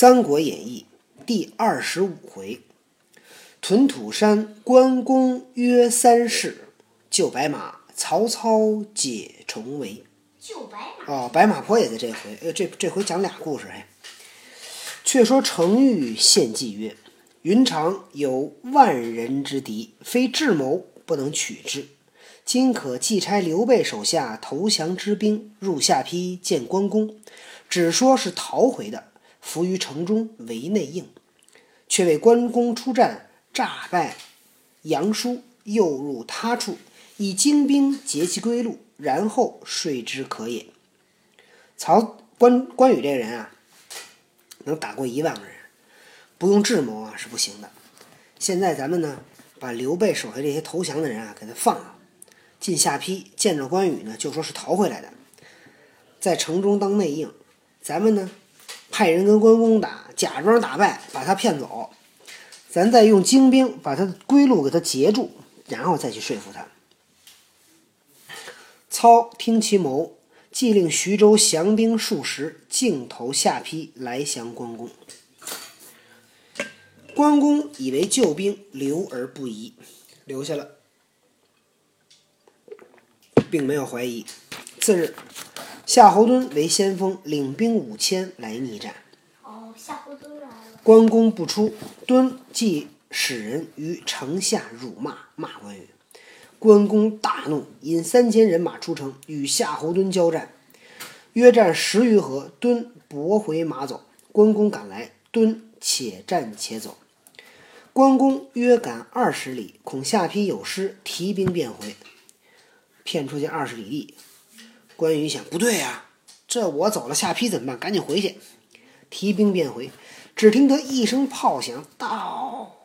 三国演义》第二十五回：屯土山，关公约三世；救白马，曹操解重围。救白马哦，白马坡也在这回。呃，这这回讲俩故事。嘿，却说程昱献计曰：“云长有万人之敌，非智谋不能取之。今可即差刘备手下投降之兵入下邳见关公，只说是逃回的，伏于城中为内应。却为关公出战，诈败杨叔，诱入他处，以精兵截其归路，然后说之可也。”曹关关羽这个人啊，能打过一万个人，不用智谋啊是不行的。现在咱们呢，把刘备手下这些投降的人啊给他放了，进下邳见着关羽呢，就说是逃回来的，在城中当内应。咱们呢，派人跟关公打，假装打败，把他骗走，咱再用精兵把他的归路给他截住，然后再去说服他。操听其谋。即令徐州降兵数十，径投下邳来降关公。关公以为救兵留而不疑，留下了，并没有怀疑。次日，夏侯惇为先锋，领兵五千来逆战。哦，夏侯惇来了。关公不出，惇即使人于城下辱骂，骂关羽。关公大怒，引三千人马出城，与夏侯惇交战。约战十余合，惇驳回马走。关公赶来，惇且战且走。关公约赶二十里，恐下邳有失，提兵便回。骗出去二十里地，关羽想不对呀、这我走了下邳怎么办？赶紧回去，提兵便回。只听得一声炮响，到。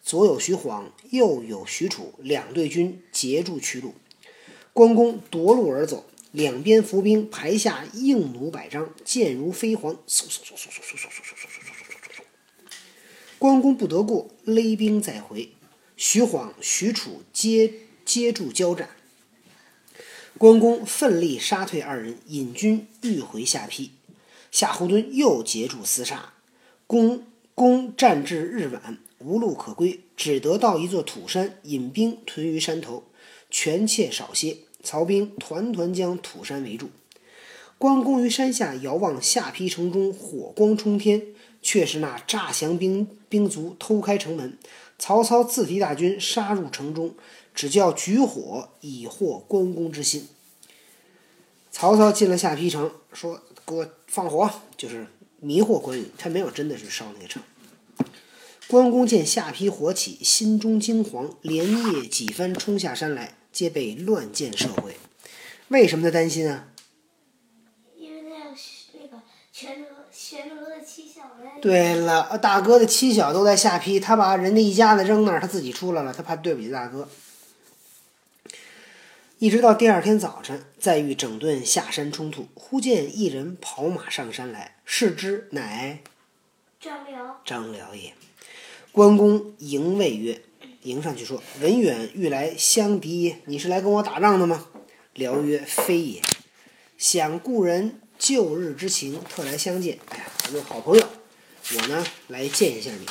左有徐晃，右有许褚，两队军截住去路。关公夺路而走，两边伏兵排下硬弩百张，箭如飞蝗，嗖嗖嗖嗖嗖嗖嗖嗖嗖嗖嗖嗖嗖嗖。关公不得过，勒兵再回。徐晃、许褚接接住交战。关公奋力杀退二人，引军欲回下邳。夏侯惇又截住厮杀，公公战至日晚。无路可归，只得到一座土山，引兵屯于山头，权且少歇。曹兵团团将土山围住。关公于山下遥望下邳城中火光冲天，却是那诈降兵兵卒偷开城门。曹操自提大军杀入城中，只叫举火以获关公之心。曹操进了下邳城，说：“给我放火，就是迷惑关羽。他没有真的是烧那个城。”关公见下邳火起，心中惊惶，连夜几番冲下山来，皆被乱箭射回。为什么他担心啊？因为那那个玄德玄德的妻小来。对了，大哥的妻小都在下邳，他把人家一家子扔那儿，他自己出来了，他怕对不起大哥。一直到第二天早晨，再欲整顿下山冲突，忽见一人跑马上山来，视之乃张辽。张辽也。关公迎谓曰：“迎上去说，文远欲来相敌，你是来跟我打仗的吗？”辽曰：“非也，想故人旧日之情，特来相见。哎呀，咱们好朋友，我呢来见一下你。”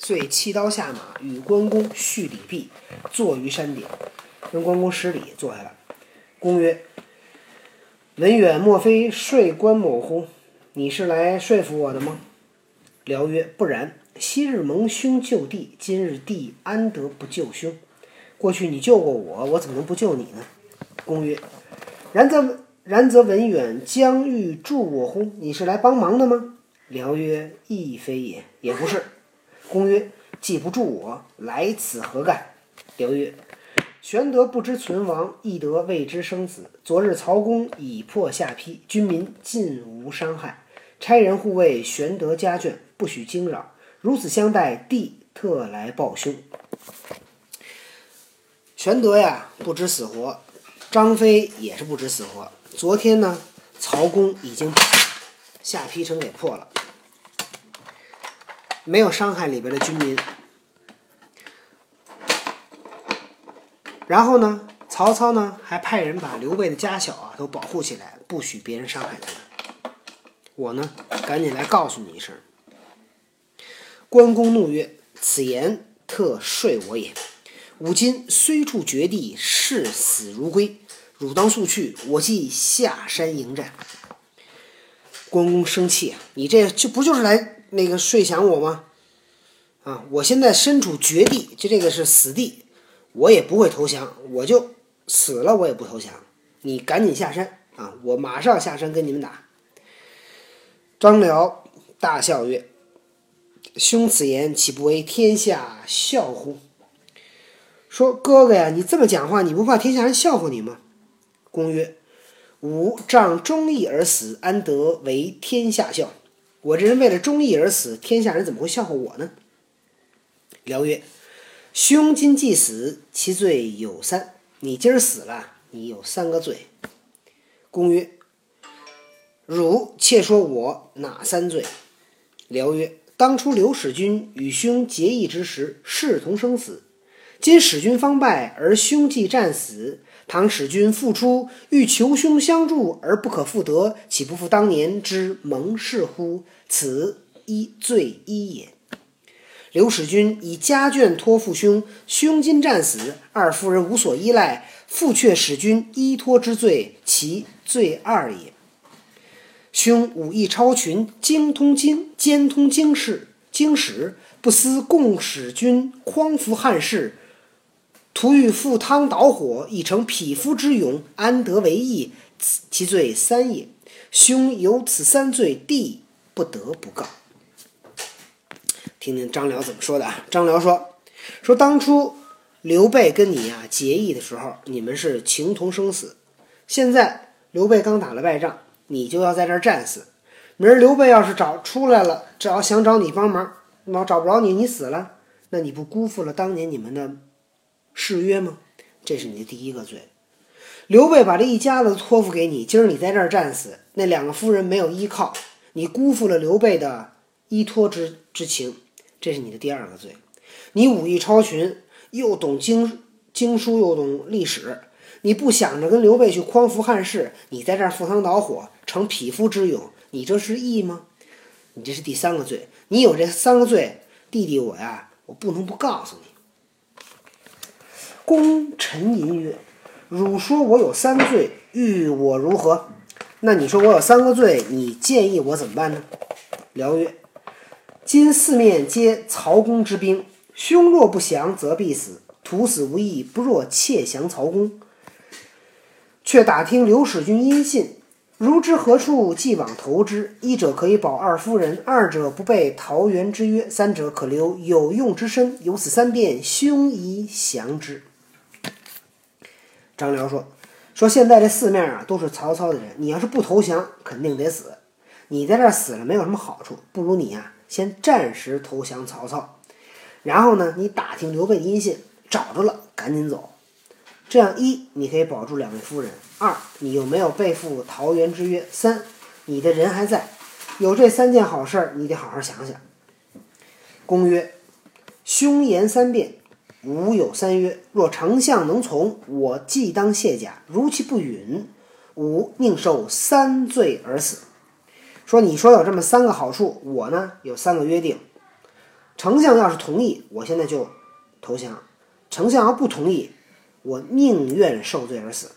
遂弃刀下马，与关公叙礼毕，坐于山顶，跟关公施礼，坐下来。公曰：“文远莫非说关某乎？你是来说服我的吗？”辽曰：“不然。”昔日蒙兄救弟，今日弟安得不救兄？过去你救过我，我怎么能不救你呢？公曰：“然则然则文远将欲助我乎？你是来帮忙的吗？”辽曰：“亦非也，也不是。”公曰：“既不助我，来此何干？”辽曰：“玄德不知存亡，翼德未知生死。昨日曹公已破下邳，军民尽无伤害。差人护卫玄德家眷，不许惊扰。如此相待，弟特来报兄。玄德呀，不知死活；张飞也是不知死活。昨天呢，曹公已经把下邳城给破了，没有伤害里边的军民。然后呢，曹操呢还派人把刘备的家小啊都保护起来，不许别人伤害他。我呢，赶紧来告诉你一声。关公怒曰：“此言特睡我也。吾今虽处绝地，视死如归。汝当速去，我即下山迎战。”关公生气啊！你这这不就是来那个睡降我吗？啊！我现在身处绝地，就这个是死地，我也不会投降，我就死了，我也不投降。你赶紧下山啊！我马上下山跟你们打。张辽大笑曰：“兄此言岂不为天下笑乎？”说哥哥呀，你这么讲话，你不怕天下人笑话你吗？公曰：“吾仗忠义而死，安得为天下笑？我这人为了忠义而死，天下人怎么会笑话我呢？”辽曰：“兄今既死，其罪有三。你今儿死了，你有三个罪。”公曰：“汝且说我哪三罪？”辽曰：“当初刘使君与兄结义之时，视同生死。今使君方败，而兄既战死。倘使君复出，欲求兄相助而不可复得，岂不负当年之盟誓乎？此一罪一也。”刘使君以家眷托付兄，兄今战死，二夫人无所依赖，复却使君依托之罪，其罪二也。兄武艺超群，精通经，兼通经世经史，不思共使君匡扶汉室，徒欲赴汤蹈火，以成匹夫之勇，安得为义？其罪三也。兄有此三罪，弟不得不告。听听张辽怎么说的啊？张辽说：“说当初刘备跟你呀结义的时候，你们是情同生死。现在刘备刚打了败仗，你就要在这儿战死。明儿刘备要是找出来了，只要想找你帮忙，那找不着你，你死了，那你不辜负了当年你们的誓约吗？这是你的第一个罪。刘备把这一家子托付给你，今儿你在这儿战死，那两个夫人没有依靠，你辜负了刘备的依托之之情。”这是你的第二个罪，你武艺超群，又懂经经书，又懂历史，你不想着跟刘备去匡扶汉室，你在这儿赴汤蹈火，成匹夫之勇，你这是义吗？你这是第三个罪，你有这三个罪，弟弟我呀，我不能不告诉你。功臣吟曰：“汝说我有三罪，欲我如何？那你说我有三个罪，你建议我怎么办呢？”辽曰。今四面皆曹公之兵，兄若不降，则必死；徒死无益，不若窃降曹公。却打听刘使君音信，如知何处，即往投之。一者可以保二夫人，二者不背桃园之约，三者可留有用之身。有此三变，兄宜降之。张辽说：“说现在这四面啊，都是曹操的人，你要是不投降，肯定得死。你在这儿死了，没有什么好处，不如你呀。”先暂时投降曹操，然后呢，你打听刘备的音信，找着了赶紧走。这样一，你可以保住两位夫人；二，你又没有背负桃园之约；三，你的人还在。有这三件好事儿，你得好好想想。公曰：“兄言三辩，吾有三约。若丞相能从，我即当卸甲；如其不允，吾宁受三罪而死。”说你说有这么三个好处，我呢有三个约定。丞相要是同意，我现在就投降；丞相要不同意，我宁愿受罪而死。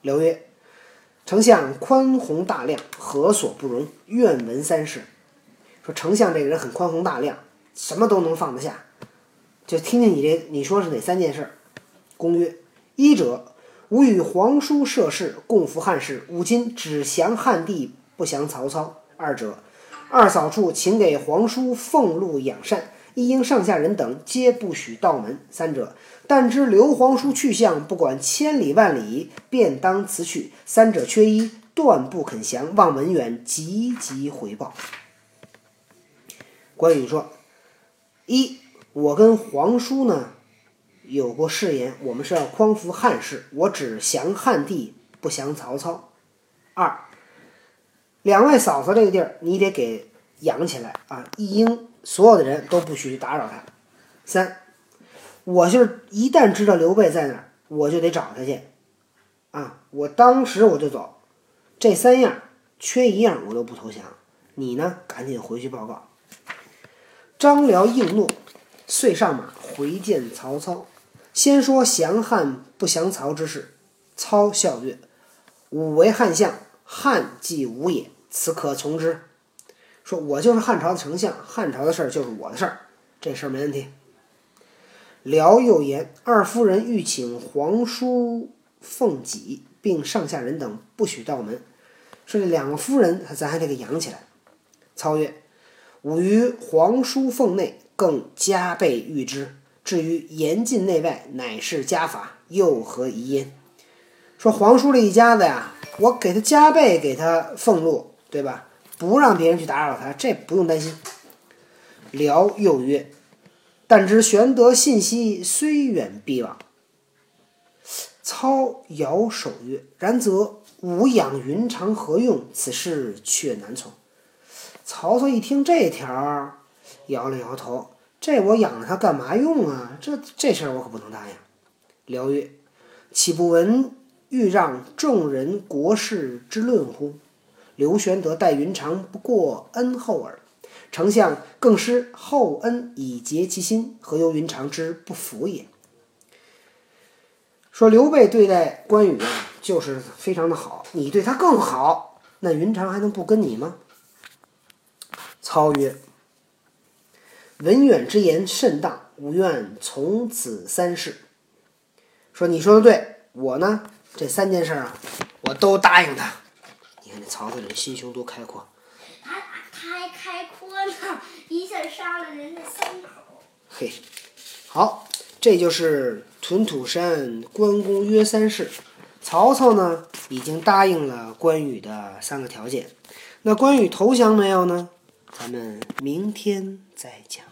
刘曰：“丞相宽宏大量，何所不容？愿闻三事。”说丞相这个人很宽宏大量，什么都能放得下。就听听你这，你说是哪三件事？公曰：“一者，吾与皇叔涉世，共扶汉室，吾今只降汉帝。”不降曹操。二者，二嫂处请给皇叔俸禄养善，一应上下人等皆不许到门。三者，但知刘皇叔去向，不管千里万里，便当辞去。三者缺一，断不肯降。望文远急急回报。关羽说：“一，我跟皇叔呢有过誓言，我们是要匡扶汉室，我只降汉帝，不降曹操。二。”两位嫂子这个地儿，你得给养起来啊！一应所有的人都不许打扰他。三，我就是一旦知道刘备在哪儿，我就得找他去，啊，我当时我就走。这三样缺一样我都不投降。你呢，赶紧回去报告。张辽应诺，遂上马回见曹操。先说降汉不降曹之事，操笑曰：“吾为汉相，汉即无也，此可从之。”说：“我就是汉朝的丞相，汉朝的事儿就是我的事儿，这事儿没问题。”辽又言：“二夫人欲请皇叔凤己，并上下人等不许到门。说这两个夫人，咱还得给养起来。”操曰：“吾于皇叔凤内，更加倍御之。至于严禁内外，乃是家法，又何疑焉？”说皇叔这一家子呀，我给他加倍给他俸禄，对吧？不让别人去打扰他，这不用担心。辽又曰：“但知玄德信息虽远必往。”操摇手曰：“然则吾养云长何用？此事却难从。”曹操一听这条，摇了摇头：“这我养着他干嘛用啊？这这事儿我可不能答应。”辽曰：“岂不闻欲让众人国事之论乎？刘玄德待云长不过恩厚耳，丞相更施厚恩以结其心，何由云长之不服也？”说刘备对待关羽啊，就是非常的好，你对他更好，那云长还能不跟你吗？操曰：“文远之言甚当，吾愿从此三事。”说你说的对，我呢这三件事啊，我都答应他。你看这曹操这心胸多开阔。他他还开阔呢，一下杀了人家三口。嘿，好，这就是屯土山关公约三事。曹操呢已经答应了关羽的三个条件，那关羽投降没有呢？咱们明天再讲。